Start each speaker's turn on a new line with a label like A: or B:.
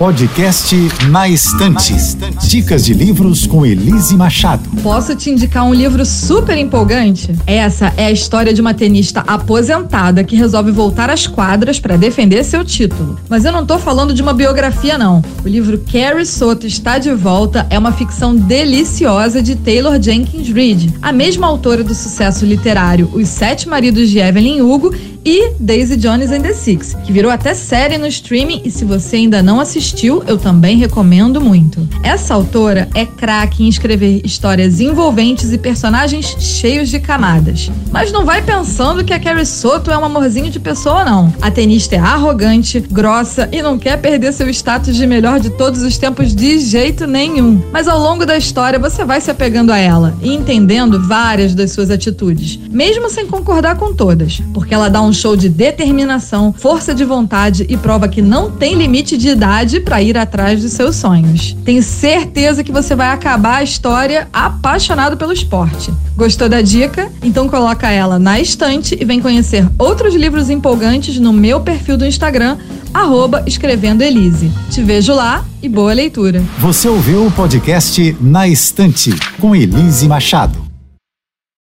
A: Podcast Na Estante. Dicas de livros com Elise Machado.
B: Posso te indicar um livro super empolgante? Essa é a história de uma tenista aposentada que resolve voltar às quadras para defender seu título. Mas eu não tô falando de uma biografia, não. O livro Carrie Soto está de volta é uma ficção deliciosa de Taylor Jenkins Reid, a mesma autora do sucesso literário Os Sete Maridos de Evelyn Hugo e Daisy Jones and the Six, que virou até série no streaming e se você ainda não assistiu, eu também recomendo muito. Essa autora é craque em escrever histórias envolventes e personagens cheios de camadas. Mas não vai pensando que a Carrie Soto é um amorzinho de pessoa, não. A tenista é arrogante, grossa e não quer perder seu status de melhor de todos os tempos de jeito nenhum. Mas ao longo da história você vai se apegando a ela e entendendo várias das suas atitudes, mesmo sem concordar com todas, porque ela dá um um show de determinação, força de vontade e prova que não tem limite de idade para ir atrás dos seus sonhos. Tenho certeza que você vai acabar a história apaixonado pelo esporte. Gostou da dica? Então coloca ela na estante e vem conhecer outros livros empolgantes no meu perfil do Instagram, arroba escrevendo Elise. Te vejo lá e boa leitura.
A: Você ouviu o podcast Na Estante com Elise Machado.